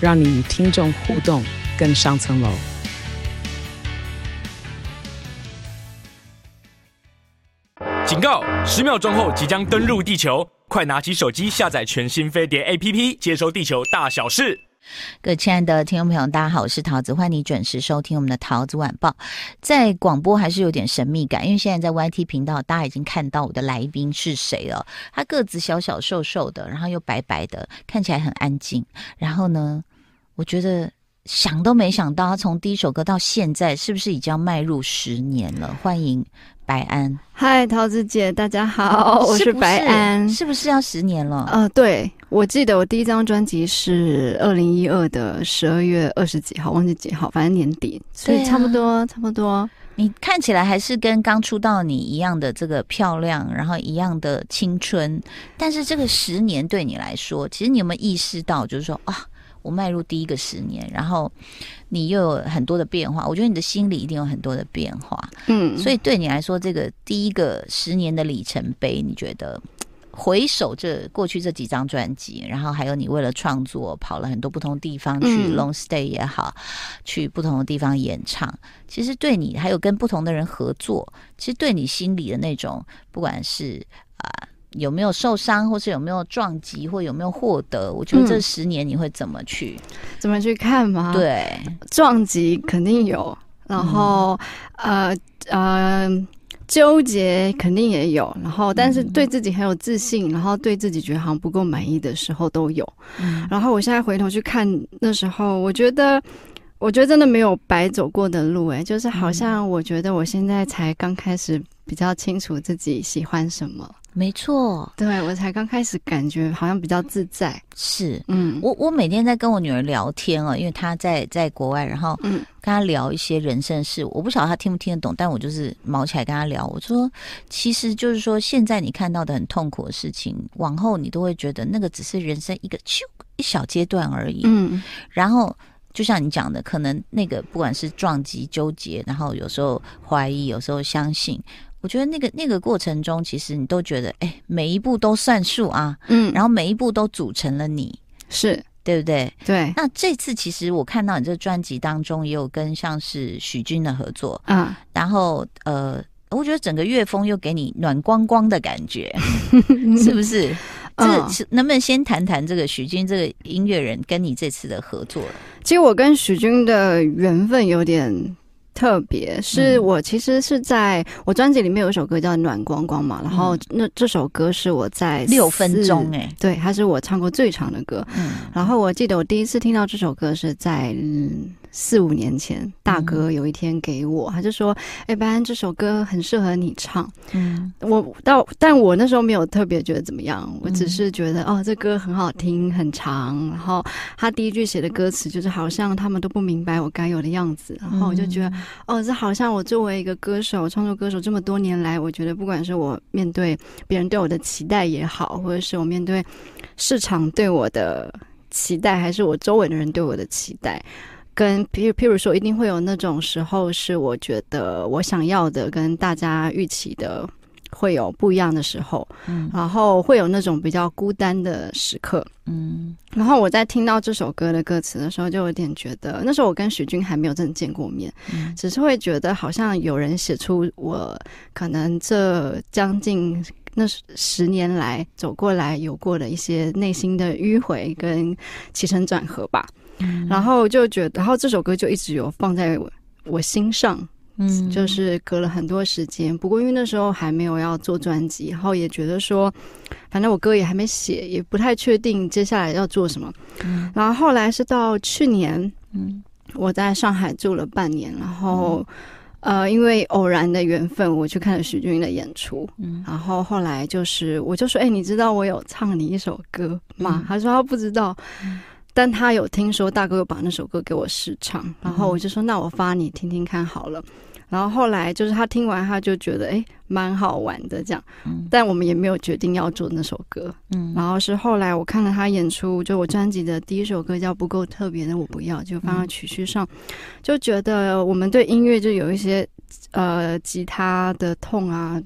让你与听众互动更上层楼。警告！十秒钟后即将登陆地球，快拿起手机下载全新飞碟 APP，接收地球大小事。各位亲爱的听众朋友，大家好，我是桃子，欢迎你准时收听我们的桃子晚报。在广播还是有点神秘感，因为现在在 YT 频道，大家已经看到我的来宾是谁了。他个子小小瘦瘦的，然后又白白的，看起来很安静。然后呢，我觉得想都没想到，他从第一首歌到现在，是不是已经要迈入十年了？欢迎。白安，嗨，桃子姐，大家好，我是白安，是不是要十年了？呃，对，我记得我第一张专辑是二零一二的十二月二十几号，忘记几号，反正年底，所以差不多，啊、差不多。你看起来还是跟刚出道你一样的这个漂亮，然后一样的青春，但是这个十年对你来说，其实你有没有意识到，就是说啊？我迈入第一个十年，然后你又有很多的变化，我觉得你的心里一定有很多的变化，嗯，所以对你来说，这个第一个十年的里程碑，你觉得回首这过去这几张专辑，然后还有你为了创作跑了很多不同地方去 long stay 也好，嗯、去不同的地方演唱，其实对你还有跟不同的人合作，其实对你心里的那种，不管是啊。呃有没有受伤，或是有没有撞击，或有没有获得？我觉得这十年你会怎么去、嗯、怎么去看吗？对，撞击肯定有，然后、嗯、呃呃纠结肯定也有，然后但是对自己很有自信，然后对自己觉得好像不够满意的时候都有。嗯、然后我现在回头去看那时候，我觉得我觉得真的没有白走过的路，哎，就是好像我觉得我现在才刚开始比较清楚自己喜欢什么。没错，对，我才刚开始感觉好像比较自在。是，嗯，我我每天在跟我女儿聊天啊，因为她在在国外，然后嗯，跟她聊一些人生事，我不晓得她听不听得懂，但我就是毛起来跟她聊。我说，其实就是说，现在你看到的很痛苦的事情，往后你都会觉得那个只是人生一个咻一小阶段而已。嗯，然后就像你讲的，可能那个不管是撞击、纠结，然后有时候怀疑，有时候相信。我觉得那个那个过程中，其实你都觉得，哎、欸，每一步都算数啊，嗯，然后每一步都组成了你，是对不对？对。那这次其实我看到你这个专辑当中也有跟像是许君的合作，啊，然后呃，我觉得整个乐风又给你暖光光的感觉，是不是？这个能不能先谈谈这个许军这个音乐人跟你这次的合作？其实我跟许军的缘分有点。特别是我其实是在我专辑里面有一首歌叫《暖光光》嘛，然后那这首歌是我在六分钟哎，对，它是我唱过最长的歌。嗯，然后我记得我第一次听到这首歌是在嗯。四五年前，大哥有一天给我，嗯、他就说：“哎、欸，白安，这首歌很适合你唱。”嗯，我到，但我那时候没有特别觉得怎么样，我只是觉得、嗯、哦，这歌很好听，很长。然后他第一句写的歌词就是好像他们都不明白我该有的样子。然后我就觉得，嗯、哦，这好像我作为一个歌手，创作歌手这么多年来，我觉得不管是我面对别人对我的期待也好，或者是我面对市场对我的期待，还是我周围的人对我的期待。跟譬如譬如说，一定会有那种时候，是我觉得我想要的跟大家预期的会有不一样的时候，嗯，然后会有那种比较孤单的时刻，嗯，然后我在听到这首歌的歌词的时候，就有点觉得，那时候我跟许君还没有真的见过面，嗯，只是会觉得好像有人写出我可能这将近那十年来走过来有过的一些内心的迂回跟起承转合吧。然后就觉得，然后这首歌就一直有放在我我心上，嗯，就是隔了很多时间。不过因为那时候还没有要做专辑，然后也觉得说，反正我歌也还没写，也不太确定接下来要做什么。嗯，然后后来是到去年，嗯，我在上海住了半年，然后呃，因为偶然的缘分，我去看了许钧的演出，嗯，然后后来就是我就说，哎，你知道我有唱你一首歌吗？他说他不知道。但他有听说大哥有把那首歌给我试唱，然后我就说那我发你听听看好了。然后后来就是他听完，他就觉得哎蛮好玩的这样，但我们也没有决定要做那首歌。嗯，然后是后来我看了他演出，就我专辑的第一首歌叫《不够特别的我不要》，就放到曲序上，就觉得我们对音乐就有一些呃吉他的痛啊，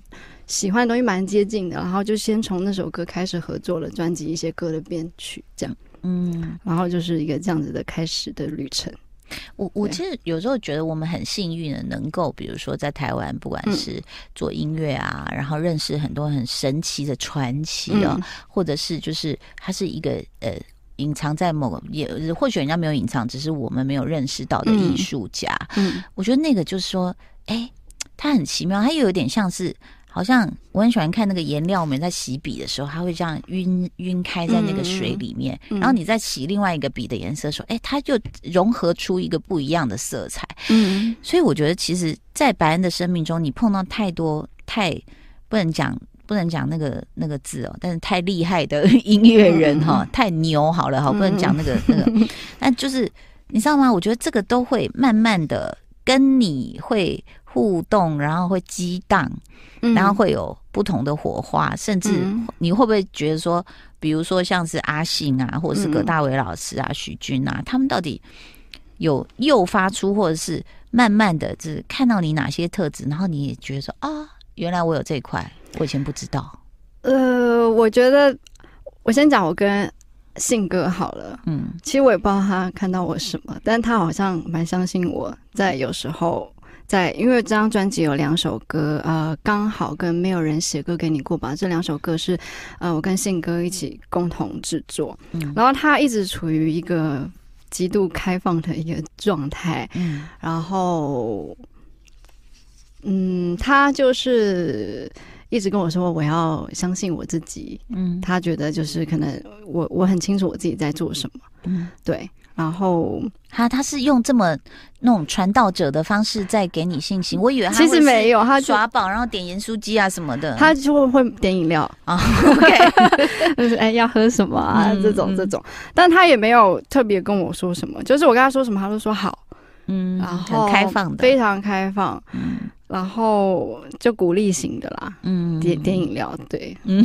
喜欢的东西蛮接近的，然后就先从那首歌开始合作了专辑一些歌的编曲，这样，嗯，然后就是一个这样子的开始的旅程。我我其实有时候觉得我们很幸运的，能够比如说在台湾，不管是做音乐啊，嗯、然后认识很多很神奇的传奇啊，嗯、或者是就是它是一个呃隐藏在某个也或许人家没有隐藏，只是我们没有认识到的艺术家。嗯，我觉得那个就是说，哎，他很奇妙，他又有点像是。好像我很喜欢看那个颜料，我们在洗笔的时候，它会这样晕晕开在那个水里面，嗯、然后你再洗另外一个笔的颜色的时候，哎、欸，它就融合出一个不一样的色彩。嗯，所以我觉得，其实，在白恩的生命中，你碰到太多太不能讲不能讲那个那个字哦，但是太厉害的音乐人哈，嗯、太牛好了哈，不能讲那个那个，但就是你知道吗？我觉得这个都会慢慢的跟你会互动，然后会激荡。然后会有不同的火花，甚至你会不会觉得说，比如说像是阿信啊，或者是葛大为老师啊、许君啊，他们到底有诱发出，或者是慢慢的，就是看到你哪些特质，然后你也觉得说啊，原来我有这一块，我以前不知道。呃，我觉得我先讲我跟信哥好了，嗯，其实我也不知道他看到我什么，但他好像蛮相信我在有时候。在，因为这张专辑有两首歌，呃，刚好跟没有人写歌给你过吧。这两首歌是，呃，我跟信哥一起共同制作。嗯，然后他一直处于一个极度开放的一个状态。嗯，然后，嗯，他就是一直跟我说，我要相信我自己。嗯，他觉得就是可能我我很清楚我自己在做什么。嗯，对。然后他他是用这么那种传道者的方式在给你信心，我以为他其实没有，他耍宝，然后点盐酥鸡啊什么的，他就会点饮料啊，OK，就是哎要喝什么啊、嗯、这种这种，但他也没有特别跟我说什么，就是我跟他说什么，他都说好，嗯，然后很开放的，非常开放，嗯，然后就鼓励型的啦，嗯，点点饮料，对，嗯，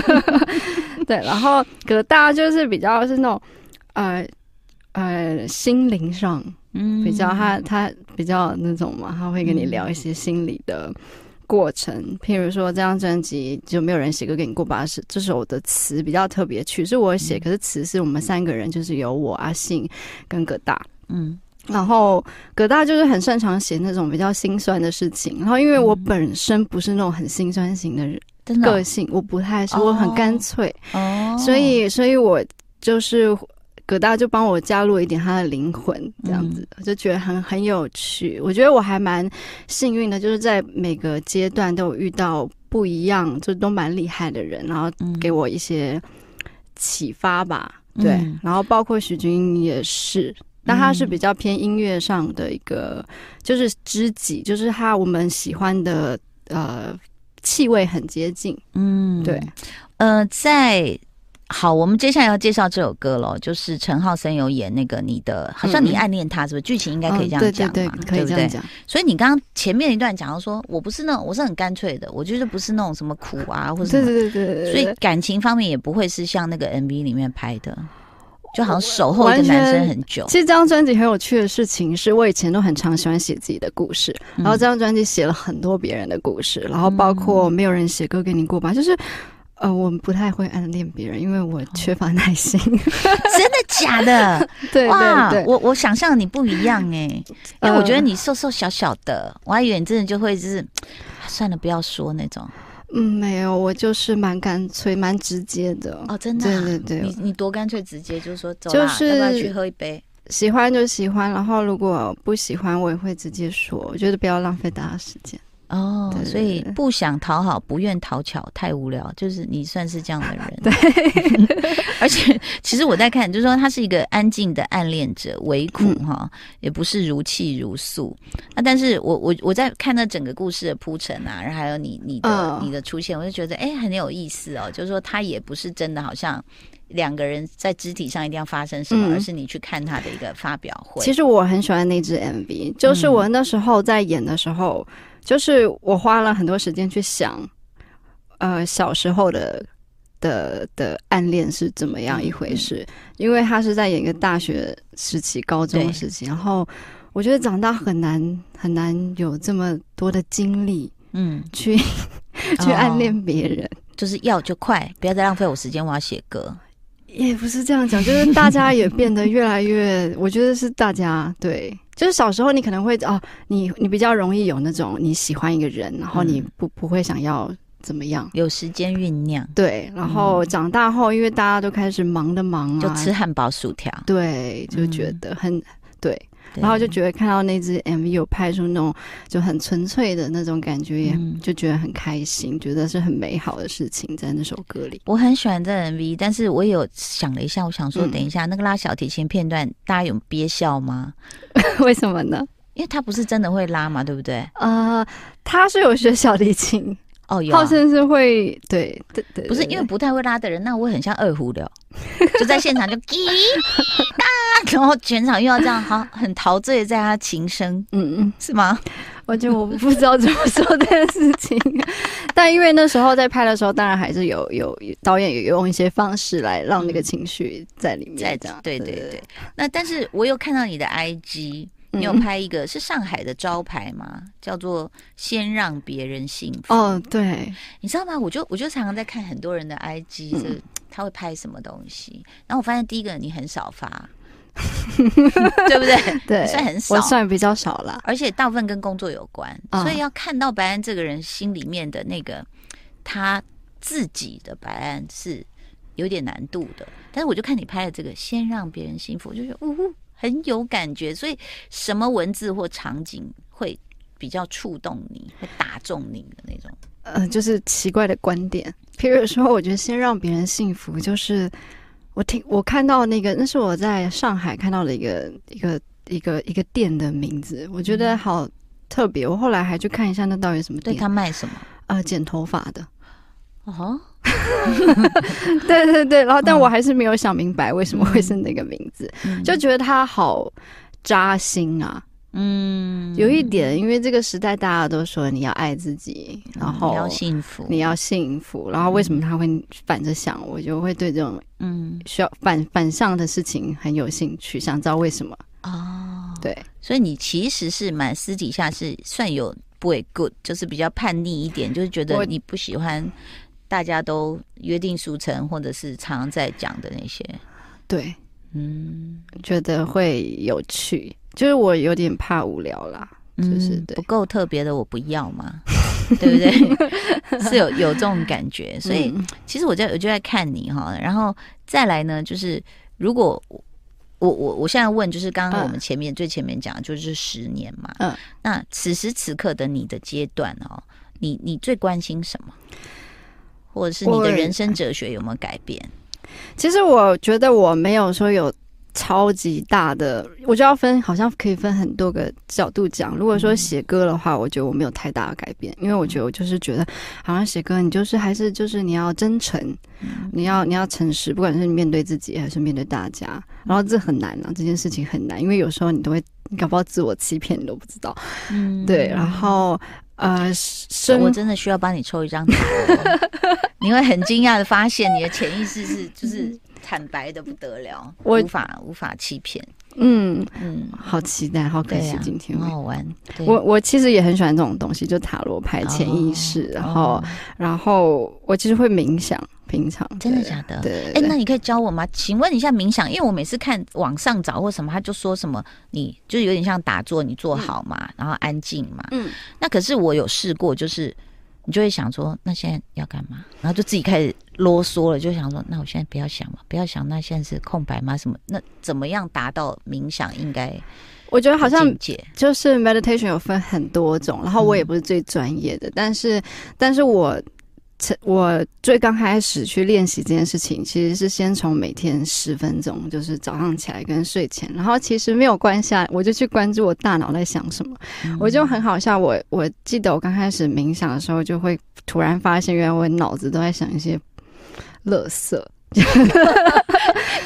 对，然后葛大就是比较是那种呃。呃，心灵上，嗯，比较他他比较那种嘛，他会跟你聊一些心理的过程。嗯、譬如说，这张专辑就没有人写歌给你过吧？是这首的词比较特别，曲是我写，嗯、可是词是我们三个人，就是有我阿信跟葛大，嗯，然后葛大就是很擅长写那种比较心酸的事情。然后因为我本身不是那种很心酸型的人，嗯、个性我不太是，我很干脆，哦，所以所以我就是。葛大就帮我加入一点他的灵魂，这样子，就觉得很很有趣。我觉得我还蛮幸运的，就是在每个阶段都有遇到不一样，就都蛮厉害的人，然后给我一些启发吧。嗯、对，然后包括许君也是，但他是比较偏音乐上的一个，就是知己，就是他我们喜欢的呃气味很接近。嗯，对，呃，在。好，我们接下来要介绍这首歌了，就是陈浩森有演那个你的，好像你暗恋他，是不是？剧情应该可以这样讲嘛？对对对，可以这样讲。所以你刚刚前面一段讲到说，我不是那种，我是很干脆的，我就是不是那种什么苦啊，或者什么。对对对对。所以感情方面也不会是像那个 MV 里面拍的，就好像守候一个男生很久。其实这张专辑很有趣的事情是，我以前都很常喜欢写自己的故事，然后这张专辑写了很多别人的故事，然后包括没有人写歌给你过吧，就是。呃，我不太会暗恋别人，因为我缺乏耐心。真的假的？对对对，我我想象你不一样哎，因为我觉得你瘦瘦小小的，我还以为你真的就会就是，算了，不要说那种。嗯，没有，我就是蛮干脆、蛮直接的。哦，真的？对对对，你你多干脆直接，就是说走啦，要不要去喝一杯？喜欢就喜欢，然后如果不喜欢，我也会直接说，我觉得不要浪费大家时间。哦，所以不想讨好，不愿讨巧，太无聊。就是你算是这样的人，对。而且，其实我在看，就是说他是一个安静的暗恋者，唯苦哈，嗯、也不是如泣如诉。那，但是我我我在看那整个故事的铺陈啊，然后还有你你的、哦、你的出现，我就觉得哎、欸、很有意思哦。就是说他也不是真的好像两个人在肢体上一定要发生什么，嗯、而是你去看他的一个发表会。其实我很喜欢那支 MV，就是我那时候在演的时候，嗯、就是我花了很多时间去想，呃，小时候的。的的暗恋是怎么样一回事？嗯、因为他是在演一个大学时期、高中时期，然后我觉得长大很难很难有这么多的精力，嗯，去 去暗恋别人，哦，就是要就快，不要再浪费我时间，我要写歌。也不是这样讲，就是大家也变得越来越，我觉得是大家对，就是小时候你可能会哦，你你比较容易有那种你喜欢一个人，然后你不不会想要。怎么样？有时间酝酿，对。然后长大后，因为大家都开始忙的忙啊，就吃汉堡薯条，对，就觉得很、嗯、对。然后就觉得看到那支 MV 有拍出那种就很纯粹的那种感觉，也就觉得很开心，觉得是很美好的事情在那首歌里。我很喜欢这 MV，但是我也有想了一下，我想说，等一下、嗯、那个拉小提琴片段，大家有憋笑吗？为什么呢？因为他不是真的会拉嘛，对不对？呃，他是有学小提琴。哦，有、啊，好像是会，对对对，不是因为不太会拉的人，那我会很像二胡的，就在现场就 滴答，然后全场又要这样，好很陶醉在他琴声，嗯嗯，是吗？完全我不知道怎么说这件事情，但因为那时候在拍的时候，当然还是有有导演有用一些方式来让那个情绪在里面，在这样，对对对。那但是我有看到你的 IG。你有拍一个是上海的招牌吗？叫做“先让别人幸福”。哦，对，你知道吗？我就我就常常在看很多人的 IG，是他会拍什么东西。然后我发现第一个你很少发，对不对？对，算很少，我算比较少了。而且大部分跟工作有关，所以要看到白安这个人心里面的那个他自己的白安是有点难度的。但是我就看你拍的这个“先让别人幸福”，就觉得呜呼。很有感觉，所以什么文字或场景会比较触动你，会打中你的那种？呃，就是奇怪的观点。譬如说，我觉得先让别人幸福，就是我听我看到那个，那是我在上海看到的一个一个一个一个店的名字，我觉得好特别。我后来还去看一下，那到底什么店？对，他卖什么？呃，剪头发的。哦。对对对，然后但我还是没有想明白为什么会是那个名字，嗯、就觉得他好扎心啊。嗯，有一点，因为这个时代大家都说你要爱自己，然后你要幸福，你要幸福。然后为什么他会反着想？我就会对这种嗯需要反反向的事情很有兴趣，想知道为什么。哦，对，所以你其实是蛮私底下是算有 boy good，就是比较叛逆一点，就是觉得你不喜欢。大家都约定俗成，或者是常常在讲的那些，对，嗯，觉得会有趣，就是我有点怕无聊啦，就是、嗯、不够特别的，我不要嘛，对不对？是有有这种感觉，所以、嗯、其实我在我就在看你哈，然后再来呢，就是如果我我我现在问，就是刚刚我们前面、嗯、最前面讲的就是十年嘛，嗯，那此时此刻的你的阶段哦，你你最关心什么？或者是你的人生哲学有没有改变？其实我觉得我没有说有超级大的，我就要分，好像可以分很多个角度讲。如果说写歌的话，我觉得我没有太大的改变，因为我觉得我就是觉得，好像写歌，你就是还是就是你要真诚，你要你要诚实，不管是你面对自己还是面对大家。然后这很难啊，这件事情很难，因为有时候你都会，你搞不好自我欺骗，你都不知道。嗯，对，然后。呃，我真的需要帮你抽一张卡，你会很惊讶的发现，你的潜意识是就是坦白的不得了，我无法无法欺骗。嗯嗯，好期待，好可惜今天很好玩。我我其实也很喜欢这种东西，就塔罗牌、潜意识，然后然后我其实会冥想。平常真的假的？对，哎，那你可以教我吗？请问一下冥想，因为我每次看网上找或什么，他就说什么你就是有点像打坐，你坐好嘛，嗯、然后安静嘛。嗯，那可是我有试过，就是你就会想说，那现在要干嘛？然后就自己开始啰嗦了，就想说，那我现在不要想嘛，不要想，那现在是空白吗？什么？那怎么样达到冥想？应该我觉得好像就是 meditation 有分很多种，然后我也不是最专业的，嗯、但是但是我。我最刚开始去练习这件事情，其实是先从每天十分钟，就是早上起来跟睡前，然后其实没有关系，我就去关注我大脑在想什么。嗯、我就很好笑，我我记得我刚开始冥想的时候，就会突然发现，原来我脑子都在想一些垃圾。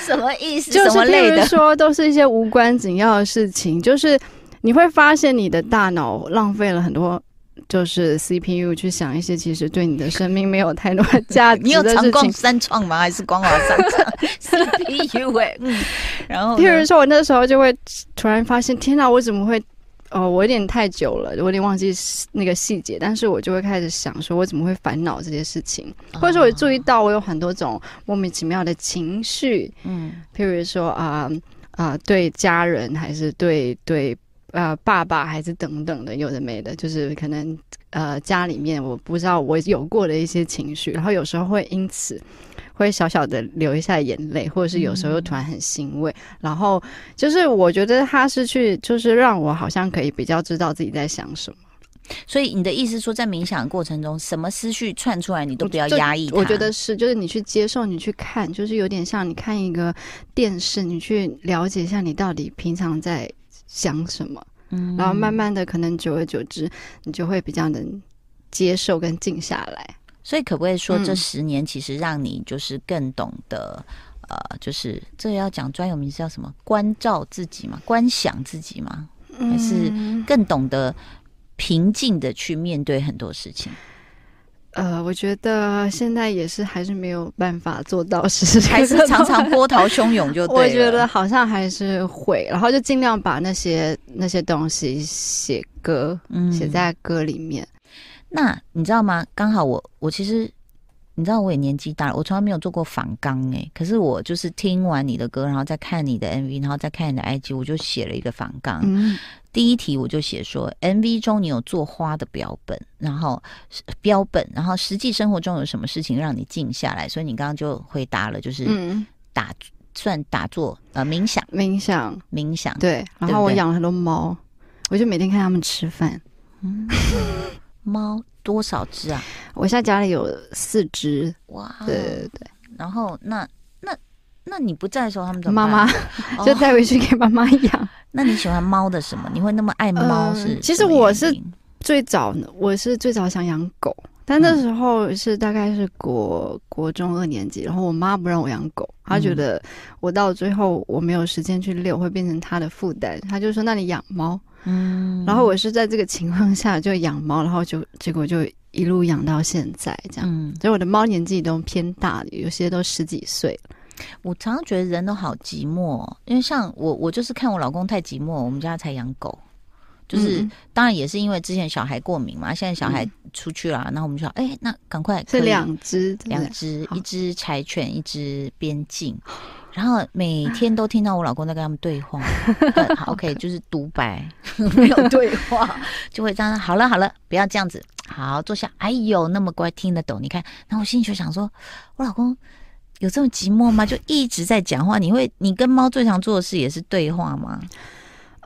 什么意思？就是类的说，都是一些无关紧要的事情，就是你会发现你的大脑浪费了很多。就是 CPU 去想一些其实对你的生命没有太多价值。你有长共三创吗？还是光华三创 CPU？哎，嗯，然后，譬如说，我那时候就会突然发现，天哪，我怎么会？哦，我有点太久了，我有点忘记那个细节，但是我就会开始想，说我怎么会烦恼这些事情，或者说我注意到我有很多种莫名其妙的情绪，嗯，譬如说啊啊、呃呃，对家人还是对对。呃，爸爸还是等等的，有的没的，就是可能呃家里面我不知道我有过的一些情绪，然后有时候会因此会小小的流一下眼泪，或者是有时候又突然很欣慰，然后就是我觉得他是去就是让我好像可以比较知道自己在想什么。所以你的意思说，在冥想的过程中，什么思绪窜出来，你都不要压抑。我觉得是，就是你去接受，你去看，就是有点像你看一个电视，你去了解一下你到底平常在。想什么，嗯，然后慢慢的，可能久而久之，你就会比较能接受跟静下来。所以，可不可以说，这十年其实让你就是更懂得，嗯、呃，就是这要讲专有名词叫什么？关照自己嘛？观想自己嘛？还是更懂得平静的去面对很多事情？呃，我觉得现在也是还是没有办法做到是，还是常常波涛汹涌 就对。我觉得好像还是会，然后就尽量把那些那些东西写歌，嗯，写在歌里面。那你知道吗？刚好我我其实你知道我也年纪大了，我从来没有做过仿纲哎，可是我就是听完你的歌，然后再看你的 MV，然后再看你的 IG，我就写了一个仿纲。嗯第一题我就写说，MV 中你有做花的标本，然后标本，然后实际生活中有什么事情让你静下来？所以你刚刚就回答了，就是打、嗯、算打坐呃冥想冥想冥想对。然后我养了很多猫，我就每天看他们吃饭。嗯，猫多少只啊？我现在家里有四只。哇，对对对。然后那那那你不在的时候，他们怎么办？妈妈就带回去给妈妈养。那你喜欢猫的什么？你会那么爱猫是、呃？其实我是最早，我是最早想养狗，但那时候是大概是国国中二年级，然后我妈不让我养狗，她觉得我到最后我没有时间去遛，会变成她的负担，她就说：“那你养猫。”嗯，然后我是在这个情况下就养猫，然后就结果就一路养到现在这样。嗯，所以我的猫年纪都偏大，有些都十几岁了。我常常觉得人都好寂寞，因为像我，我就是看我老公太寂寞，我们家才养狗。就是、嗯、当然也是因为之前小孩过敏嘛，现在小孩出去了，然后我们就说，哎、欸，那赶快是两只，两只，一只柴犬，一只边境，然后每天都听到我老公在跟他们对话。好 OK，就是独白，没有对话，就会这样。好了好了，不要这样子，好坐下。哎呦，那么乖，听得懂。你看，然后我心里就想说，我老公。有这么寂寞吗？就一直在讲话。你会，你跟猫最常做的事也是对话吗？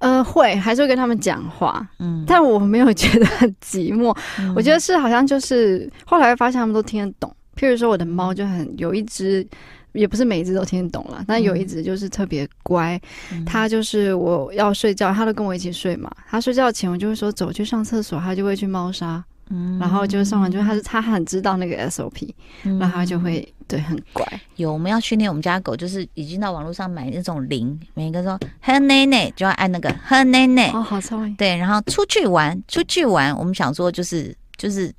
呃，会，还是会跟他们讲话。嗯，但我没有觉得很寂寞。嗯、我觉得是好像就是后来发现他们都听得懂。譬如说，我的猫就很有一只，也不是每一只都听得懂了，但有一只就是特别乖。嗯、它就是我要睡觉，它都跟我一起睡嘛。它睡觉前我就会说走去上厕所，它就会去猫砂。嗯，然后就上完，就他是他很知道那个 SOP，、嗯、然后他就会对很乖。有我们要训练我们家狗，就是已经到网络上买那种铃，每一个说喝奶奶就要按那个喝奶奶。哦，好聪明。对，然后出去玩，出去玩，我们想说就是就是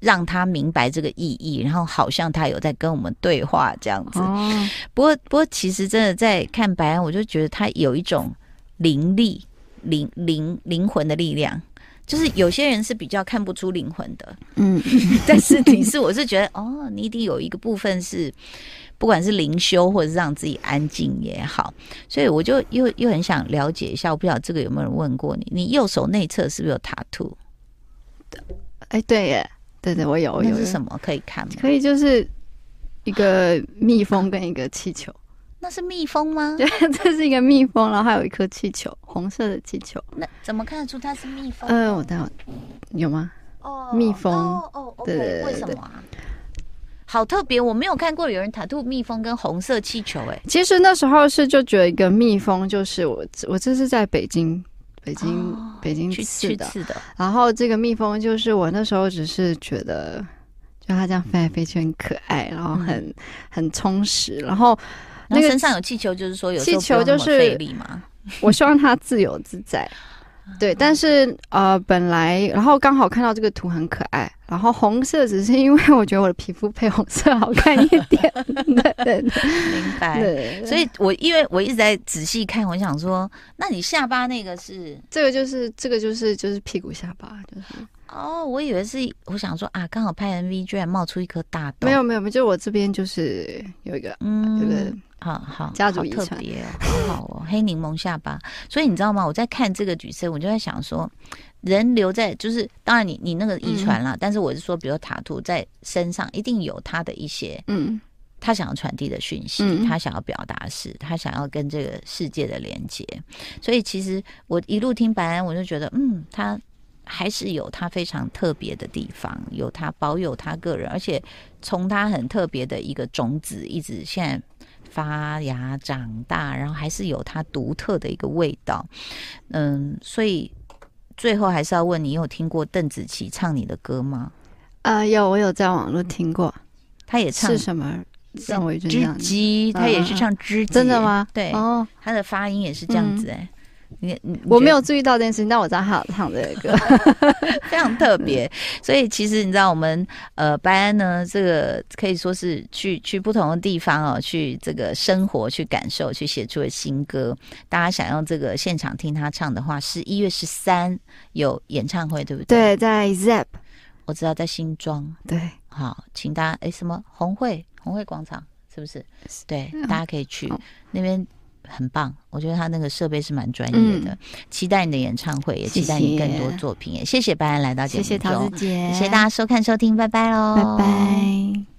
让他明白这个意义，然后好像他有在跟我们对话这样子。哦。不过不过，其实真的在看白安，我就觉得他有一种灵力、灵灵灵魂的力量。就是有些人是比较看不出灵魂的，嗯，但是你是我是觉得哦，你一定有一个部分是，不管是灵修或者是让自己安静也好，所以我就又又很想了解一下，我不晓得这个有没有人问过你，你右手内侧是不是有 tattoo？哎，对耶，对对，我有，我有。是什么？可以看吗？可以，就是一个蜜蜂跟一个气球。那是蜜蜂吗？对，这是一个蜜蜂，然后还有一颗气球，红色的气球。那怎么看得出它是蜜蜂？呃，我待会有吗？哦，蜜蜂。哦哦，对对对。为什么啊？好特别，我没有看过有人 tattoo 蜜蜂跟红色气球。哎，其实那时候是就觉得一个蜜蜂就是我，我这是在北京，北京，北京。去刺的。然后这个蜜蜂就是我那时候只是觉得。就它这样飞来飞去很可爱，然后很、嗯、很充实，然后那个身上有气球，就是说有气球就是费力嘛。我希望他自由自在。对，但是呃，本来然后刚好看到这个图很可爱，然后红色只是因为我觉得我的皮肤配红色好看一点。对对对，明白。对，所以我因为我一直在仔细看，我想说，那你下巴那个是这个就是这个就是就是屁股下巴，就是哦，我以为是我想说啊，刚好拍 MV 居然冒出一颗大痘，没有没有没有，就我这边就是有一个嗯，这个。好好，家族特别、哦，好好哦，黑柠檬下巴。所以你知道吗？我在看这个举色，我就在想说，人留在就是，当然你你那个遗传啦，嗯、但是我是说，比如塔图在身上，一定有他的一些，嗯，他想要传递的讯息，嗯、他想要表达是，他想要跟这个世界的连接。所以其实我一路听白安，我就觉得，嗯，他还是有他非常特别的地方，有他保有他个人，而且从他很特别的一个种子，一直现在。发芽长大，然后还是有它独特的一个味道，嗯，所以最后还是要问你，有听过邓紫棋唱你的歌吗？呃，有，我有在网络听过，他也唱是什么？让我知己，他也是唱知己，真的吗？对，哦，他的发音也是这样子，哎。你你我没有注意到这件事情，但我知道他有唱这个歌，非常特别。所以其实你知道，我们呃白安呢，这个可以说是去去不同的地方哦，去这个生活、去感受、去写出了新歌。大家想要这个现场听他唱的话，是一月十三有演唱会，对不对？对，在 ZEP，我知道在新庄。对，好，请大家哎，什么红会红会广场是不是？对，大家可以去那边。很棒，我觉得他那个设备是蛮专业的。嗯、期待你的演唱会，也期待你更多作品。谢谢，谢谢白安来到节目中，谢谢桃子姐，谢谢大家收看收听，拜拜喽，拜拜。